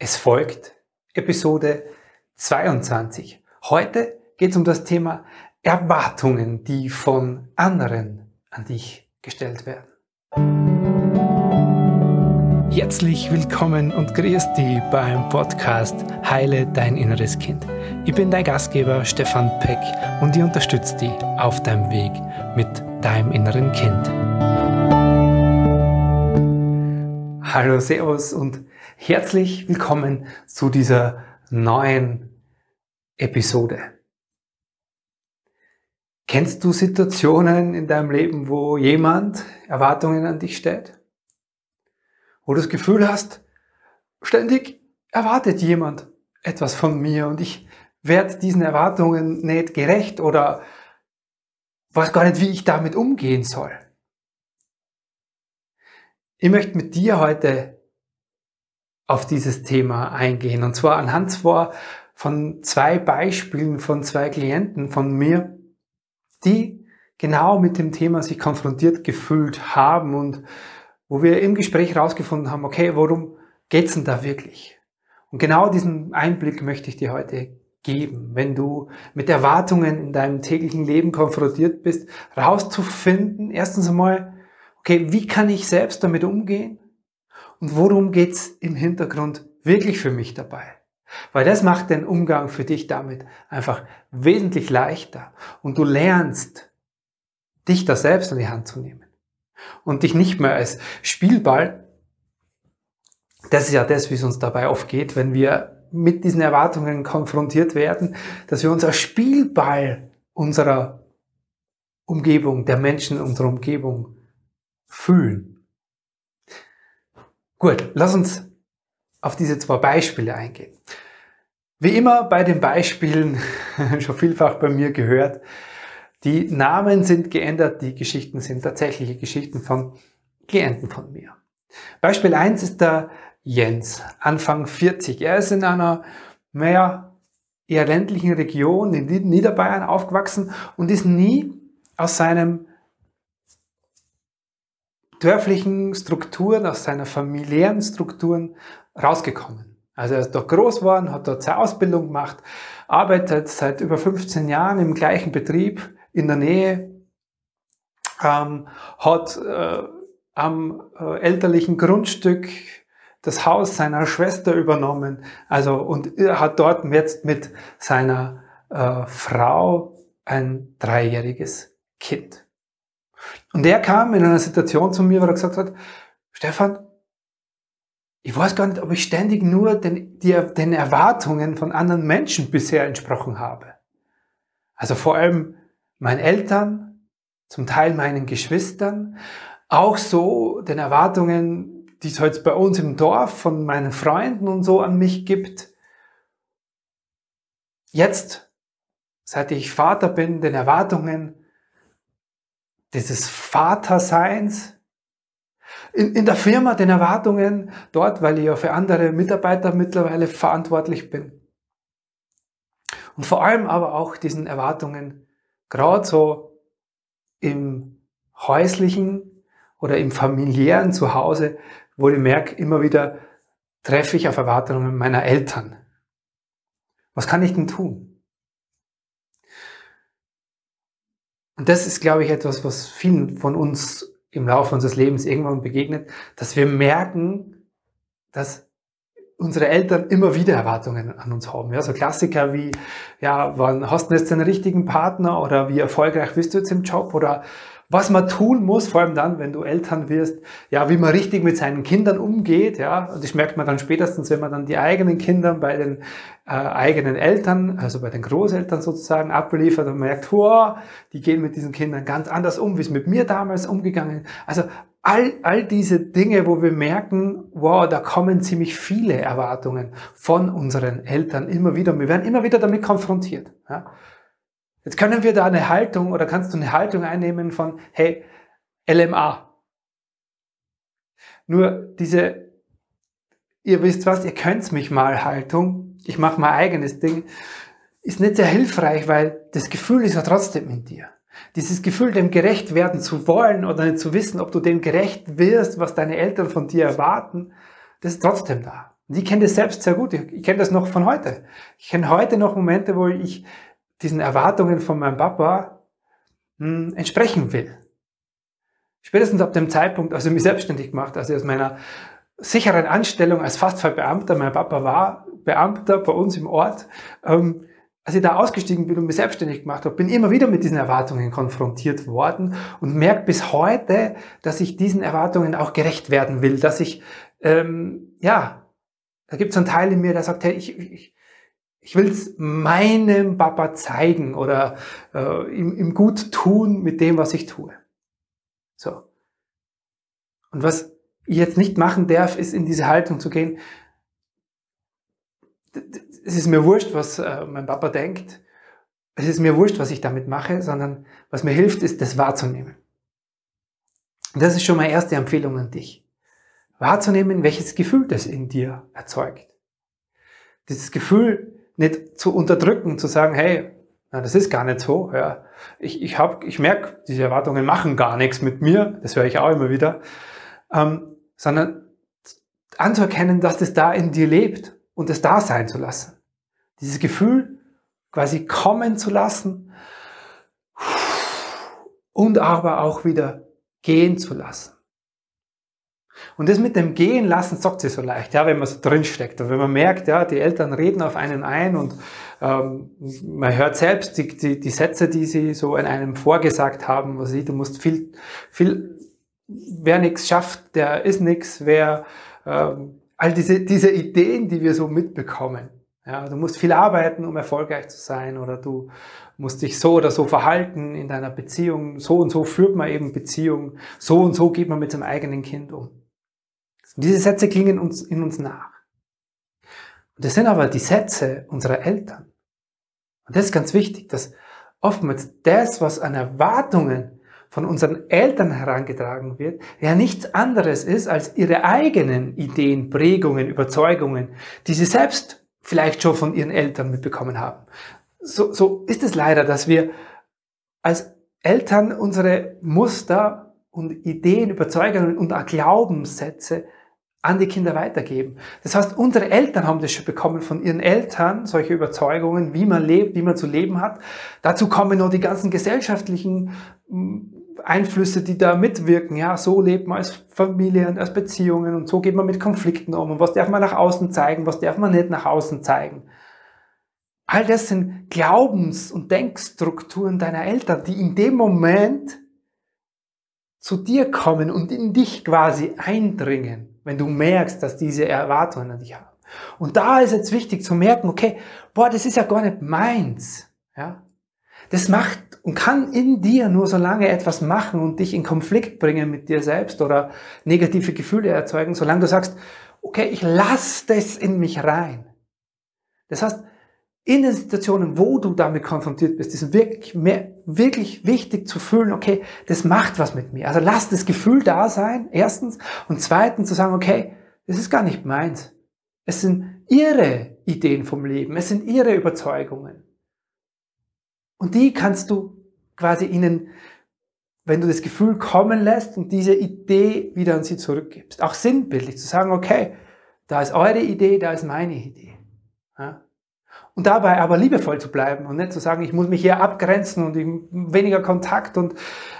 Es folgt Episode 22. Heute geht es um das Thema Erwartungen, die von anderen an dich gestellt werden. Herzlich willkommen und grüß dich beim Podcast Heile dein inneres Kind. Ich bin dein Gastgeber Stefan Peck und ich unterstütze dich auf deinem Weg mit deinem inneren Kind. Hallo, Servus und Herzlich willkommen zu dieser neuen Episode. Kennst du Situationen in deinem Leben, wo jemand Erwartungen an dich stellt? Wo du das Gefühl hast, ständig erwartet jemand etwas von mir und ich werde diesen Erwartungen nicht gerecht oder weiß gar nicht, wie ich damit umgehen soll. Ich möchte mit dir heute auf dieses Thema eingehen. Und zwar anhand zwar von zwei Beispielen von zwei Klienten von mir, die genau mit dem Thema sich konfrontiert gefühlt haben und wo wir im Gespräch herausgefunden haben, okay, worum geht's denn da wirklich? Und genau diesen Einblick möchte ich dir heute geben, wenn du mit Erwartungen in deinem täglichen Leben konfrontiert bist, rauszufinden, erstens einmal, okay, wie kann ich selbst damit umgehen? Und worum geht's im Hintergrund wirklich für mich dabei. Weil das macht den Umgang für dich damit einfach wesentlich leichter und du lernst, dich da selbst in die Hand zu nehmen und dich nicht mehr als Spielball, das ist ja das, wie es uns dabei oft geht, wenn wir mit diesen Erwartungen konfrontiert werden, dass wir uns als Spielball unserer Umgebung, der Menschen unserer Umgebung fühlen. Gut, lass uns auf diese zwei Beispiele eingehen. Wie immer bei den Beispielen, schon vielfach bei mir gehört, die Namen sind geändert, die Geschichten sind tatsächliche Geschichten von Klienten von mir. Beispiel 1 ist der Jens, Anfang 40. Er ist in einer, naja, eher ländlichen Region in Niederbayern aufgewachsen und ist nie aus seinem dörflichen Strukturen, aus seiner familiären Strukturen rausgekommen. Also er ist dort groß geworden, hat dort seine Ausbildung gemacht, arbeitet seit über 15 Jahren im gleichen Betrieb in der Nähe, ähm, hat äh, am äh, elterlichen Grundstück das Haus seiner Schwester übernommen, also und hat dort jetzt mit seiner äh, Frau ein dreijähriges Kind. Und er kam in einer Situation zu mir, wo er gesagt hat, Stefan, ich weiß gar nicht, ob ich ständig nur den, die, den Erwartungen von anderen Menschen bisher entsprochen habe. Also vor allem meinen Eltern, zum Teil meinen Geschwistern, auch so den Erwartungen, die es heute bei uns im Dorf von meinen Freunden und so an mich gibt. Jetzt, seit ich Vater bin, den Erwartungen dieses Vaterseins, in, in der Firma den Erwartungen dort, weil ich ja für andere Mitarbeiter mittlerweile verantwortlich bin. Und vor allem aber auch diesen Erwartungen, gerade so im häuslichen oder im familiären Zuhause, wo ich merke, immer wieder treffe ich auf Erwartungen meiner Eltern. Was kann ich denn tun? Und das ist, glaube ich, etwas, was vielen von uns im Laufe unseres Lebens irgendwann begegnet, dass wir merken, dass unsere Eltern immer wieder Erwartungen an uns haben. Ja, so Klassiker wie, ja, wann hast du jetzt den richtigen Partner oder wie erfolgreich bist du jetzt im Job oder was man tun muss, vor allem dann, wenn du Eltern wirst, ja, wie man richtig mit seinen Kindern umgeht, ja, und das merkt man dann spätestens, wenn man dann die eigenen Kinder bei den äh, eigenen Eltern, also bei den Großeltern sozusagen abliefert und merkt, wow, die gehen mit diesen Kindern ganz anders um, wie es mit mir damals umgegangen ist. Also all, all diese Dinge, wo wir merken, wow, da kommen ziemlich viele Erwartungen von unseren Eltern immer wieder. Und wir werden immer wieder damit konfrontiert. Ja. Jetzt können wir da eine Haltung oder kannst du eine Haltung einnehmen von, hey, LMA. Nur diese, ihr wisst was, ihr könnt's mich mal Haltung, ich mache mein eigenes Ding, ist nicht sehr hilfreich, weil das Gefühl ist ja trotzdem in dir. Dieses Gefühl, dem gerecht werden zu wollen oder nicht zu wissen, ob du dem gerecht wirst, was deine Eltern von dir erwarten, das ist trotzdem da. Und ich kenne das selbst sehr gut. Ich, ich kenne das noch von heute. Ich kenne heute noch Momente, wo ich diesen Erwartungen von meinem Papa mh, hm, entsprechen will. Spätestens ab dem Zeitpunkt, als ich mich selbstständig gemacht, also aus meiner sicheren Anstellung als Fastfallbeamter, mein Papa war Beamter bei uns im Ort, ähm, als ich da ausgestiegen bin und mich selbstständig gemacht habe, bin immer wieder mit diesen Erwartungen konfrontiert worden und merke bis heute, dass ich diesen Erwartungen auch gerecht werden will, dass ich, ähm, ja, da gibt es einen Teil in mir, der sagt, hey, ich, ich, ich will es meinem Papa zeigen oder äh, ihm, ihm gut tun mit dem, was ich tue. So. Und was ich jetzt nicht machen darf, ist in diese Haltung zu gehen, es ist mir wurscht, was äh, mein Papa denkt. Es ist mir wurscht, was ich damit mache, sondern was mir hilft, ist, das wahrzunehmen. Und das ist schon meine erste Empfehlung an dich. Wahrzunehmen, welches Gefühl das in dir erzeugt. Dieses Gefühl nicht zu unterdrücken, zu sagen, hey, na, das ist gar nicht so. Ja. Ich, ich, hab, ich merke, diese Erwartungen machen gar nichts mit mir. Das höre ich auch immer wieder. Ähm, sondern anzuerkennen, dass das da in dir lebt und es da sein zu lassen. Dieses Gefühl quasi kommen zu lassen und aber auch wieder gehen zu lassen. Und das mit dem Gehen lassen sagt sie so leicht, ja, wenn man so drinsteckt. Und wenn man merkt, ja, die Eltern reden auf einen ein und ähm, man hört selbst die, die, die Sätze, die sie so in einem vorgesagt haben, was sie, du musst viel, viel, wer nichts schafft, der ist nichts, wer ähm, all diese, diese Ideen, die wir so mitbekommen. Ja, du musst viel arbeiten, um erfolgreich zu sein oder du musst dich so oder so verhalten in deiner Beziehung. So und so führt man eben Beziehungen. So und so geht man mit seinem eigenen Kind um. Und diese Sätze klingen uns, in uns nach. Und das sind aber die Sätze unserer Eltern. Und das ist ganz wichtig, dass oftmals das, was an Erwartungen von unseren Eltern herangetragen wird, ja nichts anderes ist als ihre eigenen Ideen, Prägungen, Überzeugungen, die sie selbst vielleicht schon von ihren Eltern mitbekommen haben. So, so ist es leider, dass wir als Eltern unsere Muster und Ideen, Überzeugungen und auch Glaubenssätze an die Kinder weitergeben. Das heißt, unsere Eltern haben das schon bekommen von ihren Eltern, solche Überzeugungen, wie man lebt, wie man zu leben hat. Dazu kommen noch die ganzen gesellschaftlichen Einflüsse, die da mitwirken. Ja, so lebt man als Familie und als Beziehungen und so geht man mit Konflikten um. Und was darf man nach außen zeigen, was darf man nicht nach außen zeigen? All das sind Glaubens- und Denkstrukturen deiner Eltern, die in dem Moment zu dir kommen und in dich quasi eindringen, wenn du merkst, dass diese Erwartungen an dich haben. Und da ist jetzt wichtig zu merken, okay, boah, das ist ja gar nicht meins. Ja? Das macht und kann in dir nur so lange etwas machen und dich in Konflikt bringen mit dir selbst oder negative Gefühle erzeugen, solange du sagst, okay, ich lasse das in mich rein. Das heißt, in den Situationen, wo du damit konfrontiert bist, ist es wirklich, mehr, wirklich wichtig zu fühlen, okay, das macht was mit mir. Also lass das Gefühl da sein, erstens. Und zweitens zu sagen, okay, das ist gar nicht meins. Es sind ihre Ideen vom Leben. Es sind ihre Überzeugungen. Und die kannst du quasi ihnen, wenn du das Gefühl kommen lässt und diese Idee wieder an sie zurückgibst. Auch sinnbildlich zu sagen, okay, da ist eure Idee, da ist meine Idee. Ja? Und dabei aber liebevoll zu bleiben und nicht zu sagen, ich muss mich hier abgrenzen und ich, weniger Kontakt und,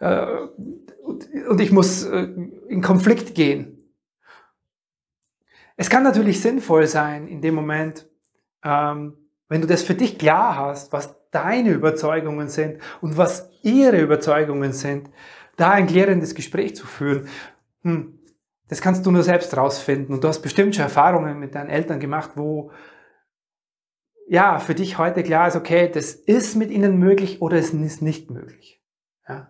äh, und, und, ich muss äh, in Konflikt gehen. Es kann natürlich sinnvoll sein, in dem Moment, ähm, wenn du das für dich klar hast, was deine Überzeugungen sind und was ihre Überzeugungen sind, da ein klärendes Gespräch zu führen. Hm, das kannst du nur selbst rausfinden. Und du hast bestimmt schon Erfahrungen mit deinen Eltern gemacht, wo ja für dich heute klar ist, okay, das ist mit ihnen möglich oder es ist nicht möglich. Ja.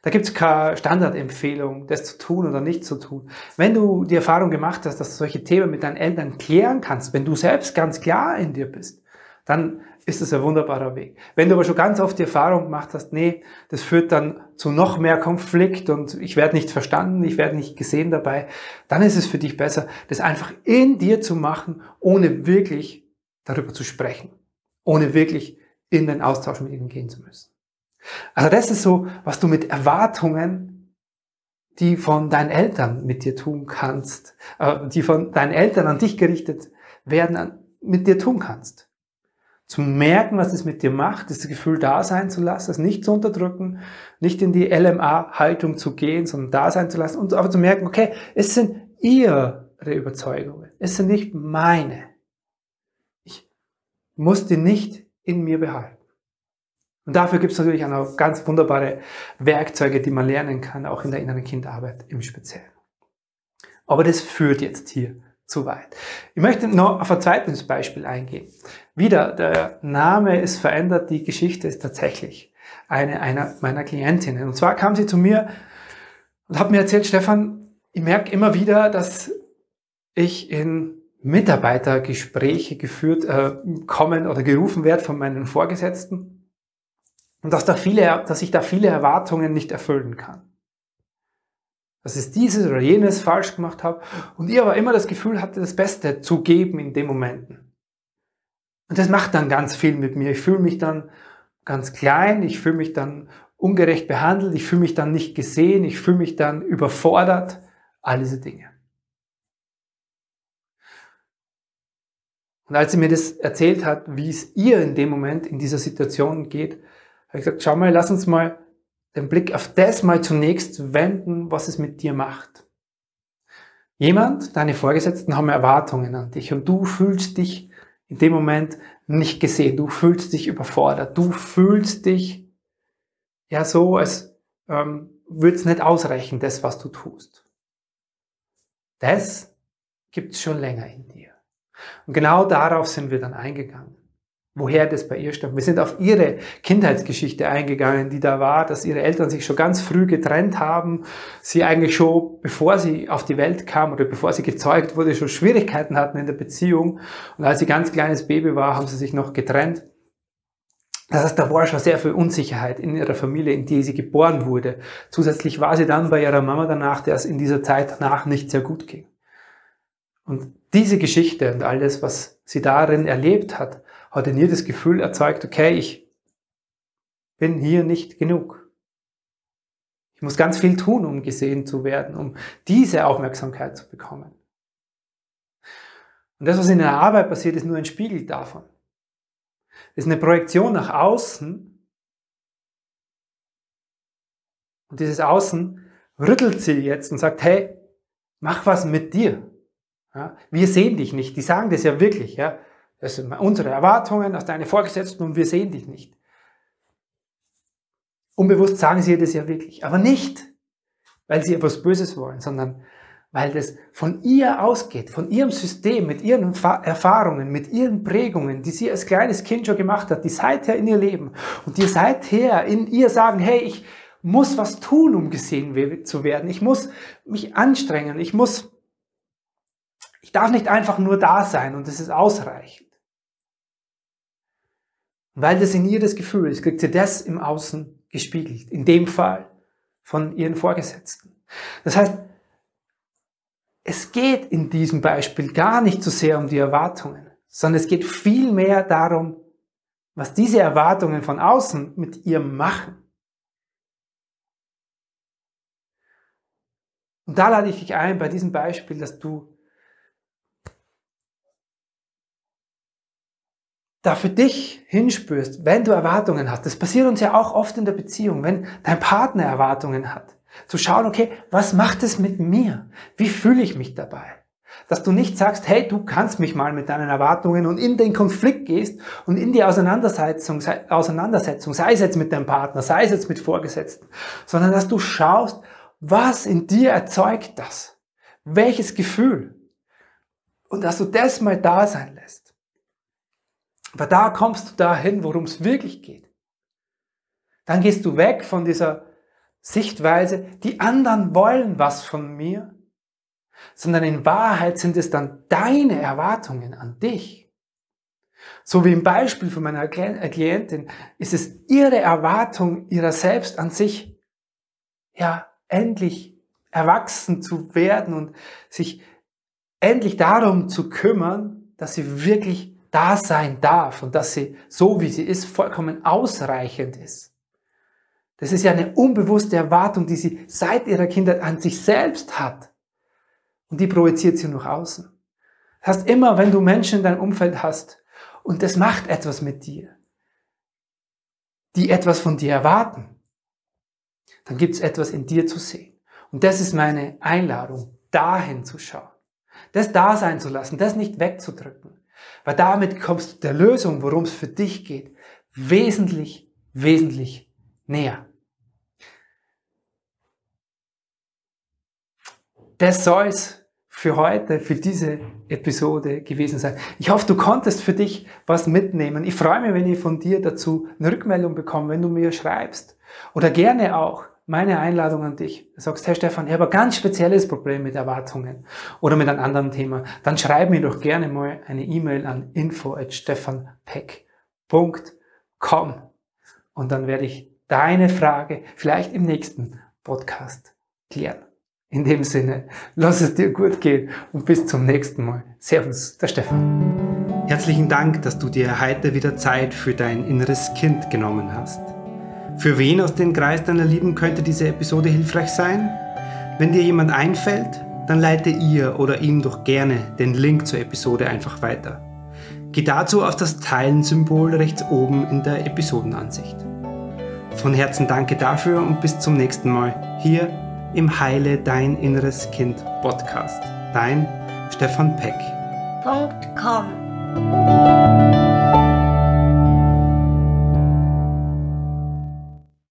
Da gibt es keine Standardempfehlung, das zu tun oder nicht zu tun. Wenn du die Erfahrung gemacht hast, dass du solche Themen mit deinen Eltern klären kannst, wenn du selbst ganz klar in dir bist, dann ist es ein wunderbarer Weg. Wenn du aber schon ganz oft die Erfahrung gemacht hast, nee, das führt dann zu noch mehr Konflikt und ich werde nicht verstanden, ich werde nicht gesehen dabei, dann ist es für dich besser, das einfach in dir zu machen, ohne wirklich darüber zu sprechen, ohne wirklich in den Austausch mit ihnen gehen zu müssen. Also das ist so, was du mit Erwartungen, die von deinen Eltern mit dir tun kannst, äh, die von deinen Eltern an dich gerichtet werden mit dir tun kannst. Zu merken, was es mit dir macht, das Gefühl da sein zu lassen, es nicht zu unterdrücken, nicht in die LMA-Haltung zu gehen, sondern da sein zu lassen und aber zu merken, okay, es sind ihre Überzeugungen, es sind nicht meine. Muss die nicht in mir behalten. Und dafür gibt es natürlich auch noch ganz wunderbare Werkzeuge, die man lernen kann, auch in der inneren Kindarbeit im Speziellen. Aber das führt jetzt hier zu weit. Ich möchte noch auf ein zweites Beispiel eingehen. Wieder, der Name ist verändert, die Geschichte ist tatsächlich eine einer meiner Klientinnen. Und zwar kam sie zu mir und hat mir erzählt, Stefan, ich merke immer wieder, dass ich in Mitarbeitergespräche geführt äh, kommen oder gerufen werde von meinen Vorgesetzten. Und dass, da viele, dass ich da viele Erwartungen nicht erfüllen kann. Dass ich dieses oder jenes falsch gemacht habe. Und ich aber immer das Gefühl hatte, das Beste zu geben in den Momenten. Und das macht dann ganz viel mit mir. Ich fühle mich dann ganz klein, ich fühle mich dann ungerecht behandelt, ich fühle mich dann nicht gesehen, ich fühle mich dann überfordert, all diese Dinge. Und als sie mir das erzählt hat, wie es ihr in dem Moment in dieser Situation geht, habe ich gesagt, schau mal, lass uns mal den Blick auf das mal zunächst wenden, was es mit dir macht. Jemand, deine Vorgesetzten haben Erwartungen an dich und du fühlst dich in dem Moment nicht gesehen, du fühlst dich überfordert, du fühlst dich ja so, als ähm, würde es nicht ausreichen, das, was du tust. Das gibt es schon länger in dir. Und genau darauf sind wir dann eingegangen woher das bei ihr stammt. Wir sind auf ihre Kindheitsgeschichte eingegangen, die da war, dass ihre Eltern sich schon ganz früh getrennt haben, sie eigentlich schon, bevor sie auf die Welt kam oder bevor sie gezeugt wurde, schon Schwierigkeiten hatten in der Beziehung. Und als sie ganz kleines Baby war, haben sie sich noch getrennt. Das heißt, da war schon sehr viel Unsicherheit in ihrer Familie, in die sie geboren wurde. Zusätzlich war sie dann bei ihrer Mama danach, der es in dieser Zeit danach nicht sehr gut ging. Und diese Geschichte und alles, was sie darin erlebt hat, hat in ihr das Gefühl erzeugt, okay, ich bin hier nicht genug. Ich muss ganz viel tun, um gesehen zu werden, um diese Aufmerksamkeit zu bekommen. Und das, was in der Arbeit passiert, ist nur ein Spiegel davon. Das ist eine Projektion nach außen. Und dieses Außen rüttelt sie jetzt und sagt, hey, mach was mit dir. Ja, wir sehen dich nicht. Die sagen das ja wirklich. Ja. Das sind unsere Erwartungen aus deinen Vorgesetzten und wir sehen dich nicht. Unbewusst sagen sie das ja wirklich, aber nicht, weil sie etwas Böses wollen, sondern weil das von ihr ausgeht, von ihrem System, mit ihren Erfahrungen, mit ihren Prägungen, die sie als kleines Kind schon gemacht hat, die seither in ihr leben und die seither in ihr sagen, hey, ich muss was tun, um gesehen zu werden. Ich muss mich anstrengen. Ich muss, darf nicht einfach nur da sein und es ist ausreichend. Weil das in ihr das Gefühl ist, kriegt sie das im Außen gespiegelt. In dem Fall von ihren Vorgesetzten. Das heißt, es geht in diesem Beispiel gar nicht so sehr um die Erwartungen, sondern es geht vielmehr darum, was diese Erwartungen von außen mit ihr machen. Und da lade ich dich ein, bei diesem Beispiel, dass du da für dich hinspürst, wenn du Erwartungen hast, das passiert uns ja auch oft in der Beziehung, wenn dein Partner Erwartungen hat, zu schauen, okay, was macht es mit mir? Wie fühle ich mich dabei? Dass du nicht sagst, hey, du kannst mich mal mit deinen Erwartungen und in den Konflikt gehst und in die Auseinandersetzung, Auseinandersetzung, sei es jetzt mit deinem Partner, sei es jetzt mit Vorgesetzten, sondern dass du schaust, was in dir erzeugt das? Welches Gefühl? Und dass du das mal da sein lässt. Aber da kommst du dahin, worum es wirklich geht. Dann gehst du weg von dieser Sichtweise, die anderen wollen was von mir, sondern in Wahrheit sind es dann deine Erwartungen an dich. So wie im Beispiel von meiner äh, Klientin ist es ihre Erwartung ihrer selbst an sich, ja, endlich erwachsen zu werden und sich endlich darum zu kümmern, dass sie wirklich da sein darf und dass sie, so wie sie ist, vollkommen ausreichend ist. Das ist ja eine unbewusste Erwartung, die sie seit ihrer Kindheit an sich selbst hat. Und die projiziert sie nach außen. Das heißt, immer wenn du Menschen in deinem Umfeld hast und das macht etwas mit dir, die etwas von dir erwarten, dann gibt es etwas in dir zu sehen. Und das ist meine Einladung, dahin zu schauen. Das da sein zu lassen, das nicht wegzudrücken. Weil damit kommst du der Lösung, worum es für dich geht, wesentlich, wesentlich näher. Das soll es für heute, für diese Episode gewesen sein. Ich hoffe, du konntest für dich was mitnehmen. Ich freue mich, wenn ich von dir dazu eine Rückmeldung bekomme, wenn du mir schreibst. Oder gerne auch meine Einladung an dich. Du sagst, Herr Stefan, ich habe ein ganz spezielles Problem mit Erwartungen oder mit einem anderen Thema. Dann schreib mir doch gerne mal eine E-Mail an info@stefanpeck.com und dann werde ich deine Frage vielleicht im nächsten Podcast klären. In dem Sinne, lass es dir gut gehen und bis zum nächsten Mal. Servus, der Stefan. Herzlichen Dank, dass du dir heute wieder Zeit für dein inneres Kind genommen hast. Für wen aus dem Kreis deiner Lieben könnte diese Episode hilfreich sein? Wenn dir jemand einfällt, dann leite ihr oder ihm doch gerne den Link zur Episode einfach weiter. Geh dazu auf das Teilen-Symbol rechts oben in der Episodenansicht. Von Herzen danke dafür und bis zum nächsten Mal hier im Heile Dein Inneres Kind Podcast. Dein Stefan Peck. .com